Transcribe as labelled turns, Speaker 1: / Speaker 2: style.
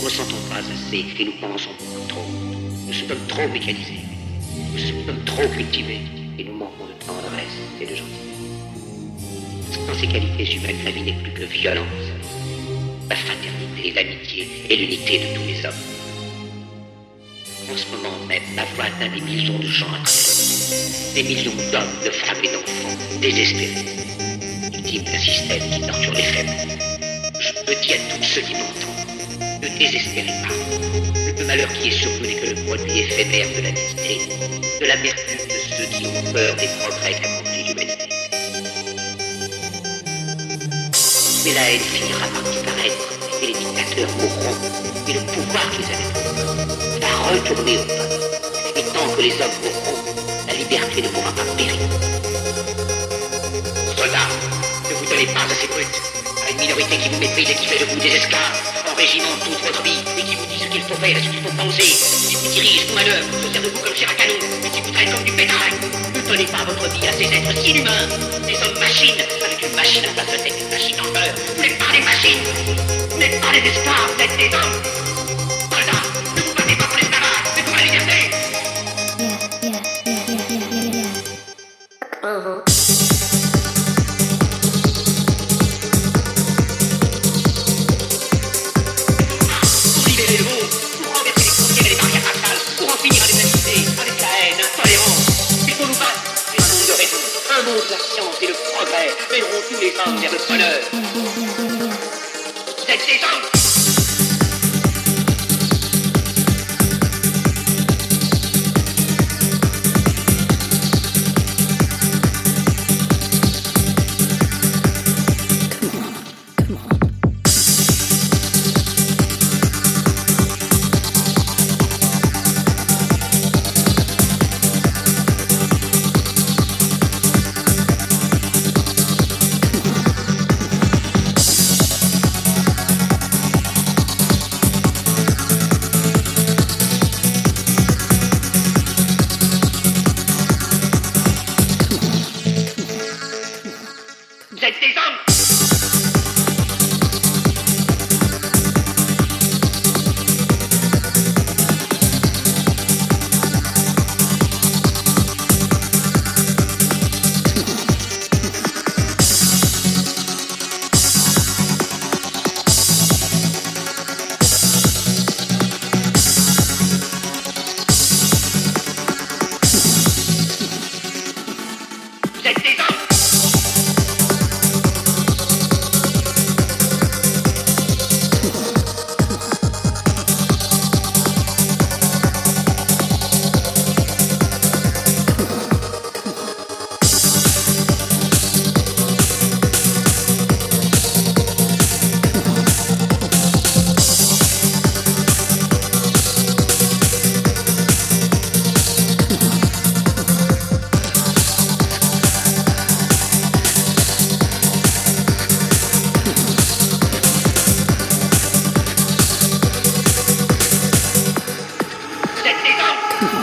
Speaker 1: Nous ne ressentons pas assez et nous pensons beaucoup trop. Nous sommes trop mécanisés. Nous sommes trop cultivés et nous manquons de tendresse et de gentillesse. Sans ces qualités humaines, la vie n'est plus que violence. La fraternité, l'amitié et l'unité de tous les hommes. En ce moment même, la voix atteint des millions de gens à le. Des millions d'hommes, de femmes et d'enfants désespérés. Victimes d'un système qui torture les faibles. Je dis à tous ceux qui m'entendent, ne désespérez pas. Le malheur qui est sur vous n'est que le produit éphémère de la l'amitié, de l'amertume de ceux qui ont peur des progrès qu'accomplit l'humanité. Mais la haine finira par disparaître, et les dictateurs mourront, et le pouvoir qu'ils avaient va retourner au peuple. Et tant que les hommes mourront, la liberté ne pourra pas périr. Soldats, ne vous donnez pas à ces brutes, à une minorité qui vous méprise et qui fait de vous des esclaves, en régiment toute votre vie, et qui vous dit ce qu'il faut faire et ce qu'il faut penser, qui vous dirige, vous manœuvre, se sert de vous comme chair à canon, et qui vous traite comme du bétail. Ne donnez pas votre vie à ces êtres inhumains, des hommes machines, avec une machine à de tête, une machine en cœur. Vous n'êtes pas des machines, vous n'êtes pas des esclaves, vous êtes des hommes. La science et le progrès mèneront tous les hommes vers le bonheur. Vous êtes des hommes Đẹp?